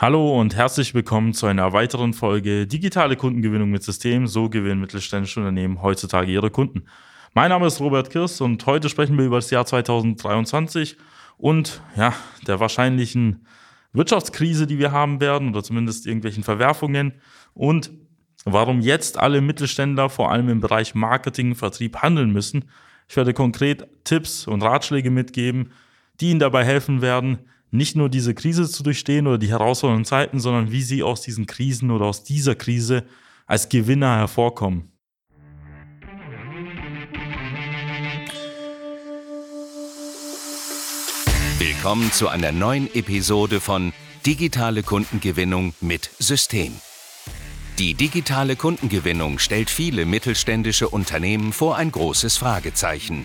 Hallo und herzlich willkommen zu einer weiteren Folge Digitale Kundengewinnung mit System. So gewinnen mittelständische Unternehmen heutzutage ihre Kunden. Mein Name ist Robert Kirst und heute sprechen wir über das Jahr 2023 und ja, der wahrscheinlichen Wirtschaftskrise, die wir haben werden oder zumindest irgendwelchen Verwerfungen und warum jetzt alle Mittelständler vor allem im Bereich Marketing, Vertrieb handeln müssen. Ich werde konkret Tipps und Ratschläge mitgeben, die Ihnen dabei helfen werden, nicht nur diese Krise zu durchstehen oder die herausfordernden Zeiten, sondern wie sie aus diesen Krisen oder aus dieser Krise als Gewinner hervorkommen. Willkommen zu einer neuen Episode von Digitale Kundengewinnung mit System. Die digitale Kundengewinnung stellt viele mittelständische Unternehmen vor ein großes Fragezeichen.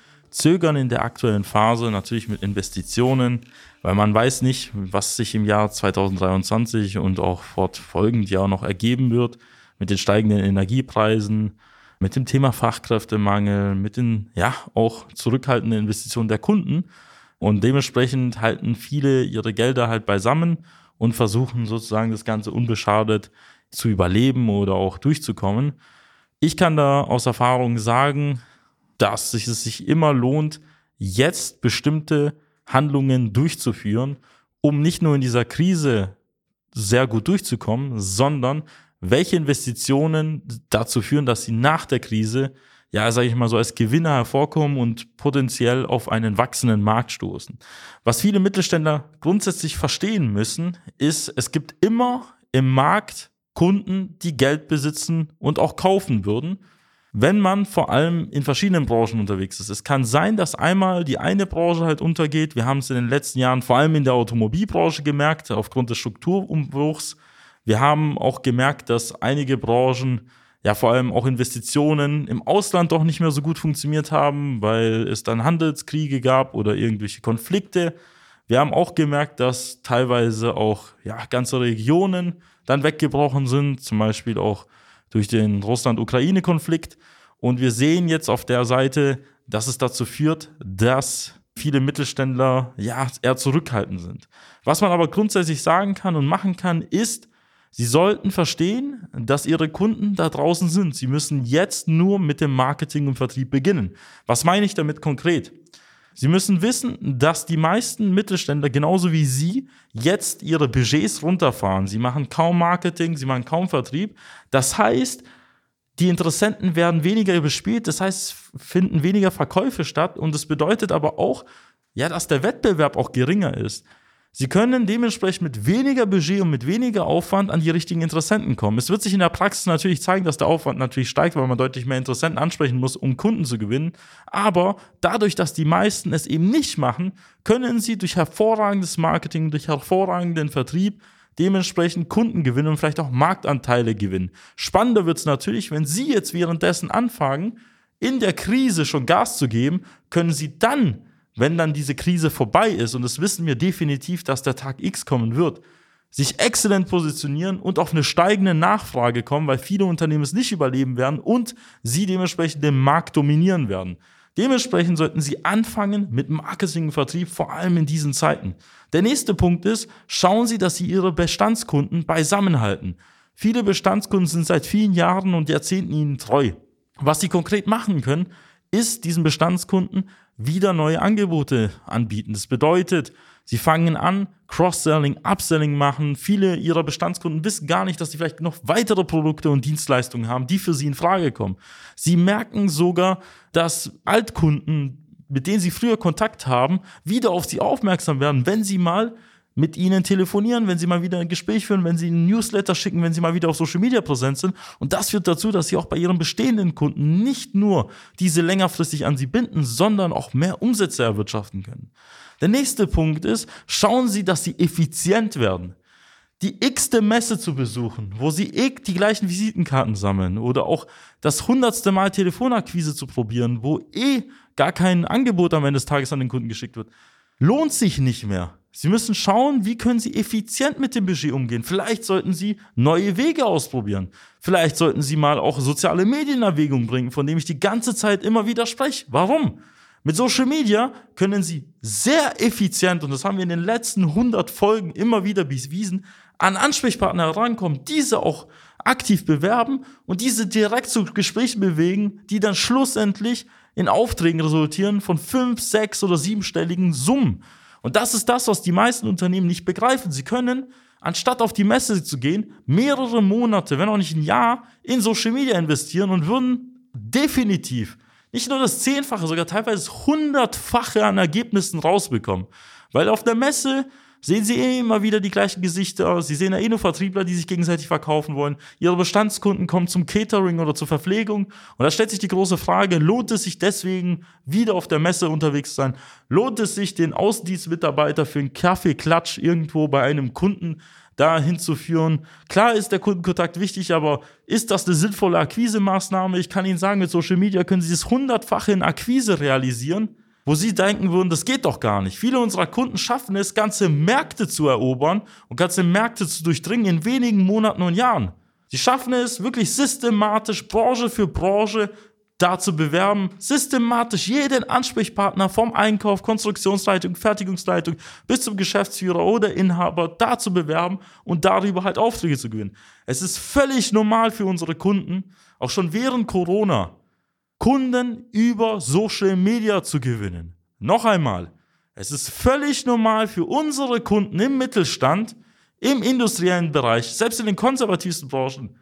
zögern in der aktuellen Phase natürlich mit Investitionen, weil man weiß nicht, was sich im Jahr 2023 und auch fortfolgend Jahr noch ergeben wird mit den steigenden Energiepreisen, mit dem Thema Fachkräftemangel, mit den ja auch zurückhaltenden Investitionen der Kunden und dementsprechend halten viele ihre Gelder halt beisammen und versuchen sozusagen das Ganze unbeschadet zu überleben oder auch durchzukommen. Ich kann da aus Erfahrung sagen, dass es sich immer lohnt, jetzt bestimmte Handlungen durchzuführen, um nicht nur in dieser Krise sehr gut durchzukommen, sondern welche Investitionen dazu führen, dass sie nach der Krise, ja, sage ich mal so, als Gewinner hervorkommen und potenziell auf einen wachsenden Markt stoßen. Was viele Mittelständler grundsätzlich verstehen müssen, ist, es gibt immer im Markt Kunden, die Geld besitzen und auch kaufen würden wenn man vor allem in verschiedenen Branchen unterwegs ist. Es kann sein, dass einmal die eine Branche halt untergeht. Wir haben es in den letzten Jahren vor allem in der Automobilbranche gemerkt, aufgrund des Strukturumbruchs. Wir haben auch gemerkt, dass einige Branchen, ja vor allem auch Investitionen im Ausland doch nicht mehr so gut funktioniert haben, weil es dann Handelskriege gab oder irgendwelche Konflikte. Wir haben auch gemerkt, dass teilweise auch ja, ganze Regionen dann weggebrochen sind, zum Beispiel auch durch den Russland-Ukraine-Konflikt. Und wir sehen jetzt auf der Seite, dass es dazu führt, dass viele Mittelständler ja eher zurückhaltend sind. Was man aber grundsätzlich sagen kann und machen kann, ist, sie sollten verstehen, dass ihre Kunden da draußen sind. Sie müssen jetzt nur mit dem Marketing und Vertrieb beginnen. Was meine ich damit konkret? Sie müssen wissen, dass die meisten Mittelständler genauso wie Sie jetzt ihre Budgets runterfahren. Sie machen kaum Marketing, sie machen kaum Vertrieb. Das heißt, die Interessenten werden weniger bespielt, das heißt, finden weniger Verkäufe statt und das bedeutet aber auch, ja, dass der Wettbewerb auch geringer ist. Sie können dementsprechend mit weniger Budget und mit weniger Aufwand an die richtigen Interessenten kommen. Es wird sich in der Praxis natürlich zeigen, dass der Aufwand natürlich steigt, weil man deutlich mehr Interessenten ansprechen muss, um Kunden zu gewinnen. Aber dadurch, dass die meisten es eben nicht machen, können sie durch hervorragendes Marketing, durch hervorragenden Vertrieb dementsprechend Kunden gewinnen und vielleicht auch Marktanteile gewinnen. Spannender wird es natürlich, wenn Sie jetzt währenddessen anfangen, in der Krise schon Gas zu geben, können Sie dann wenn dann diese Krise vorbei ist, und das wissen wir definitiv, dass der Tag X kommen wird, sich exzellent positionieren und auf eine steigende Nachfrage kommen, weil viele Unternehmen es nicht überleben werden und sie dementsprechend den Markt dominieren werden. Dementsprechend sollten Sie anfangen mit Marketing und Vertrieb, vor allem in diesen Zeiten. Der nächste Punkt ist, schauen Sie, dass Sie Ihre Bestandskunden beisammenhalten. Viele Bestandskunden sind seit vielen Jahren und Jahrzehnten Ihnen treu. Was Sie konkret machen können, ist diesen Bestandskunden wieder neue Angebote anbieten. Das bedeutet, Sie fangen an, Cross-Selling, Upselling machen. Viele ihrer Bestandskunden wissen gar nicht, dass sie vielleicht noch weitere Produkte und Dienstleistungen haben, die für sie in Frage kommen. Sie merken sogar, dass Altkunden, mit denen sie früher Kontakt haben, wieder auf sie aufmerksam werden, wenn sie mal mit ihnen telefonieren, wenn sie mal wieder ein Gespräch führen, wenn sie einen Newsletter schicken, wenn sie mal wieder auf Social Media präsent sind. Und das führt dazu, dass sie auch bei ihren bestehenden Kunden nicht nur diese längerfristig an sie binden, sondern auch mehr Umsätze erwirtschaften können. Der nächste Punkt ist, schauen Sie, dass Sie effizient werden. Die x-te Messe zu besuchen, wo Sie eh die gleichen Visitenkarten sammeln oder auch das hundertste Mal Telefonakquise zu probieren, wo eh gar kein Angebot am Ende des Tages an den Kunden geschickt wird, lohnt sich nicht mehr. Sie müssen schauen, wie können Sie effizient mit dem Budget umgehen. Vielleicht sollten Sie neue Wege ausprobieren. Vielleicht sollten Sie mal auch soziale Medien in Erwägung bringen, von dem ich die ganze Zeit immer wieder spreche. Warum? Mit Social Media können Sie sehr effizient, und das haben wir in den letzten 100 Folgen immer wieder bewiesen, an Ansprechpartner herankommen, diese auch aktiv bewerben und diese direkt zu Gesprächen bewegen, die dann schlussendlich in Aufträgen resultieren von fünf, sechs oder siebenstelligen Summen. Und das ist das, was die meisten Unternehmen nicht begreifen. Sie können, anstatt auf die Messe zu gehen, mehrere Monate, wenn auch nicht ein Jahr, in Social Media investieren und würden definitiv nicht nur das Zehnfache, sogar teilweise Hundertfache an Ergebnissen rausbekommen. Weil auf der Messe sehen sie eh immer wieder die gleichen Gesichter. Sie sehen ja eh nur Vertriebler, die sich gegenseitig verkaufen wollen. Ihre Bestandskunden kommen zum Catering oder zur Verpflegung. Und da stellt sich die große Frage, lohnt es sich deswegen, wieder auf der Messe unterwegs sein? Lohnt es sich, den Außendienstmitarbeiter für einen Kaffeeklatsch irgendwo bei einem Kunden da hinzuführen. Klar ist der Kundenkontakt wichtig, aber ist das eine sinnvolle Akquise-Maßnahme? Ich kann Ihnen sagen, mit Social Media können Sie das hundertfache in Akquise realisieren, wo Sie denken würden, das geht doch gar nicht. Viele unserer Kunden schaffen es, ganze Märkte zu erobern und ganze Märkte zu durchdringen in wenigen Monaten und Jahren. Sie schaffen es wirklich systematisch, Branche für Branche, da zu bewerben, systematisch jeden Ansprechpartner vom Einkauf, Konstruktionsleitung, Fertigungsleitung bis zum Geschäftsführer oder Inhaber da zu bewerben und darüber halt Aufträge zu gewinnen. Es ist völlig normal für unsere Kunden, auch schon während Corona, Kunden über Social Media zu gewinnen. Noch einmal, es ist völlig normal für unsere Kunden im Mittelstand, im industriellen Bereich, selbst in den konservativsten Branchen,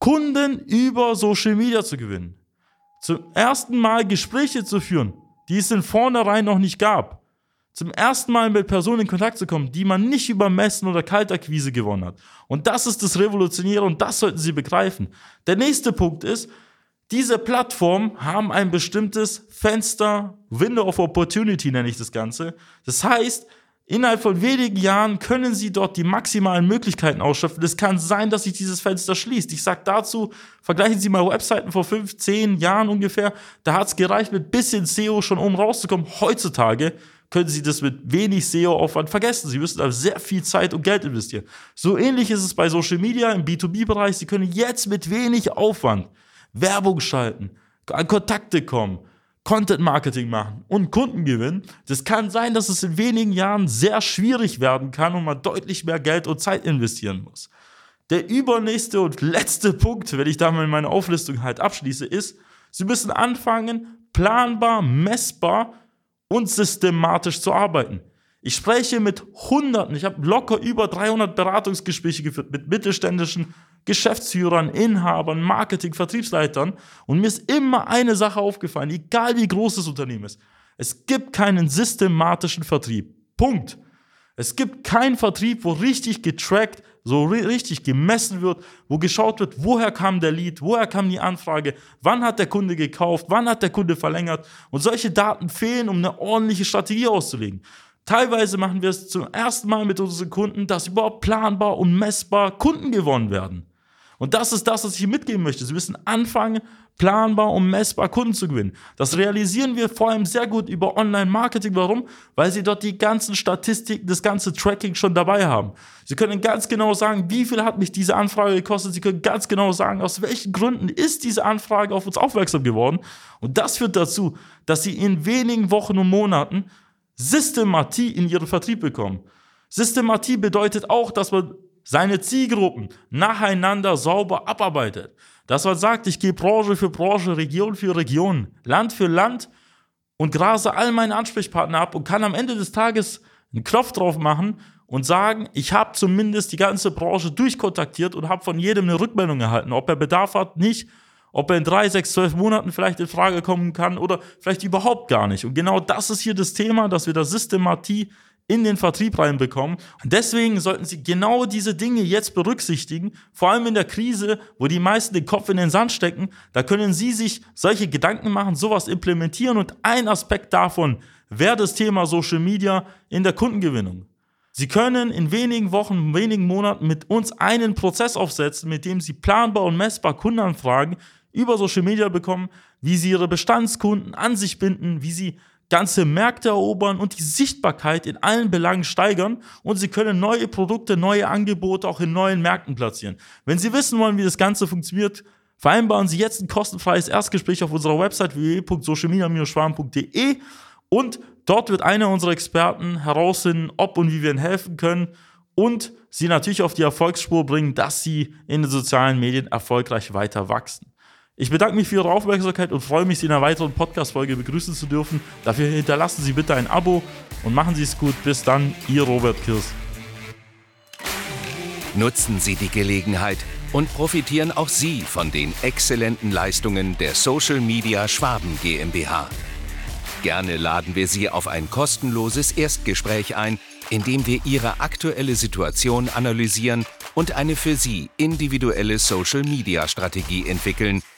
Kunden über Social Media zu gewinnen zum ersten Mal Gespräche zu führen, die es in vornherein noch nicht gab. Zum ersten Mal mit Personen in Kontakt zu kommen, die man nicht über Messen oder Kaltakquise gewonnen hat. Und das ist das Revolutionäre und das sollten Sie begreifen. Der nächste Punkt ist, diese Plattformen haben ein bestimmtes Fenster, Window of Opportunity nenne ich das Ganze. Das heißt, Innerhalb von wenigen Jahren können Sie dort die maximalen Möglichkeiten ausschöpfen. Es kann sein, dass sich dieses Fenster schließt. Ich sage dazu, vergleichen Sie mal Webseiten vor fünf, zehn Jahren ungefähr. Da hat es gereicht, mit bisschen SEO schon um rauszukommen. Heutzutage können Sie das mit wenig SEO-Aufwand vergessen. Sie müssen da sehr viel Zeit und Geld investieren. So ähnlich ist es bei Social Media im B2B-Bereich. Sie können jetzt mit wenig Aufwand Werbung schalten, an Kontakte kommen, Content Marketing machen und Kunden gewinnen. Das kann sein, dass es in wenigen Jahren sehr schwierig werden kann und man deutlich mehr Geld und Zeit investieren muss. Der übernächste und letzte Punkt, wenn ich da mal meine Auflistung halt abschließe, ist, Sie müssen anfangen, planbar, messbar und systematisch zu arbeiten. Ich spreche mit Hunderten, ich habe locker über 300 Beratungsgespräche geführt mit mittelständischen Geschäftsführern, Inhabern, Marketing, Vertriebsleitern und mir ist immer eine Sache aufgefallen, egal wie groß das Unternehmen ist. Es gibt keinen systematischen Vertrieb. Punkt. Es gibt keinen Vertrieb, wo richtig getrackt, so richtig gemessen wird, wo geschaut wird, woher kam der Lead, woher kam die Anfrage, wann hat der Kunde gekauft, wann hat der Kunde verlängert. Und solche Daten fehlen, um eine ordentliche Strategie auszulegen. Teilweise machen wir es zum ersten Mal mit unseren Kunden, dass überhaupt planbar und messbar Kunden gewonnen werden. Und das ist das, was ich hier mitgeben möchte. Sie müssen anfangen, planbar und messbar Kunden zu gewinnen. Das realisieren wir vor allem sehr gut über Online-Marketing. Warum? Weil sie dort die ganzen Statistiken, das ganze Tracking schon dabei haben. Sie können ganz genau sagen, wie viel hat mich diese Anfrage gekostet. Sie können ganz genau sagen, aus welchen Gründen ist diese Anfrage auf uns aufmerksam geworden. Und das führt dazu, dass sie in wenigen Wochen und Monaten Systematie in ihren Vertrieb bekommen. Systematie bedeutet auch, dass man seine Zielgruppen nacheinander sauber abarbeitet. Dass man sagt, ich gehe Branche für Branche, Region für Region, Land für Land und grase all meine Ansprechpartner ab und kann am Ende des Tages einen Knopf drauf machen und sagen, ich habe zumindest die ganze Branche durchkontaktiert und habe von jedem eine Rückmeldung erhalten, ob er Bedarf hat, nicht, ob er in drei, sechs, zwölf Monaten vielleicht in Frage kommen kann oder vielleicht überhaupt gar nicht. Und genau das ist hier das Thema, dass wir da Systematie in den Vertrieb reinbekommen. Und deswegen sollten Sie genau diese Dinge jetzt berücksichtigen, vor allem in der Krise, wo die meisten den Kopf in den Sand stecken. Da können Sie sich solche Gedanken machen, sowas implementieren und ein Aspekt davon wäre das Thema Social Media in der Kundengewinnung. Sie können in wenigen Wochen, wenigen Monaten mit uns einen Prozess aufsetzen, mit dem Sie planbar und messbar Kundenanfragen über Social Media bekommen, wie Sie Ihre Bestandskunden an sich binden, wie Sie ganze Märkte erobern und die Sichtbarkeit in allen Belangen steigern und Sie können neue Produkte, neue Angebote auch in neuen Märkten platzieren. Wenn Sie wissen wollen, wie das Ganze funktioniert, vereinbaren Sie jetzt ein kostenfreies Erstgespräch auf unserer Website www.socialmedia-schwarm.de und dort wird einer unserer Experten herausfinden, ob und wie wir Ihnen helfen können und Sie natürlich auf die Erfolgsspur bringen, dass Sie in den sozialen Medien erfolgreich weiter wachsen. Ich bedanke mich für Ihre Aufmerksamkeit und freue mich, Sie in einer weiteren Podcast-Folge begrüßen zu dürfen. Dafür hinterlassen Sie bitte ein Abo und machen Sie es gut. Bis dann, Ihr Robert Kirs. Nutzen Sie die Gelegenheit und profitieren auch Sie von den exzellenten Leistungen der Social Media Schwaben GmbH. Gerne laden wir Sie auf ein kostenloses Erstgespräch ein, in dem wir Ihre aktuelle Situation analysieren und eine für Sie individuelle Social Media Strategie entwickeln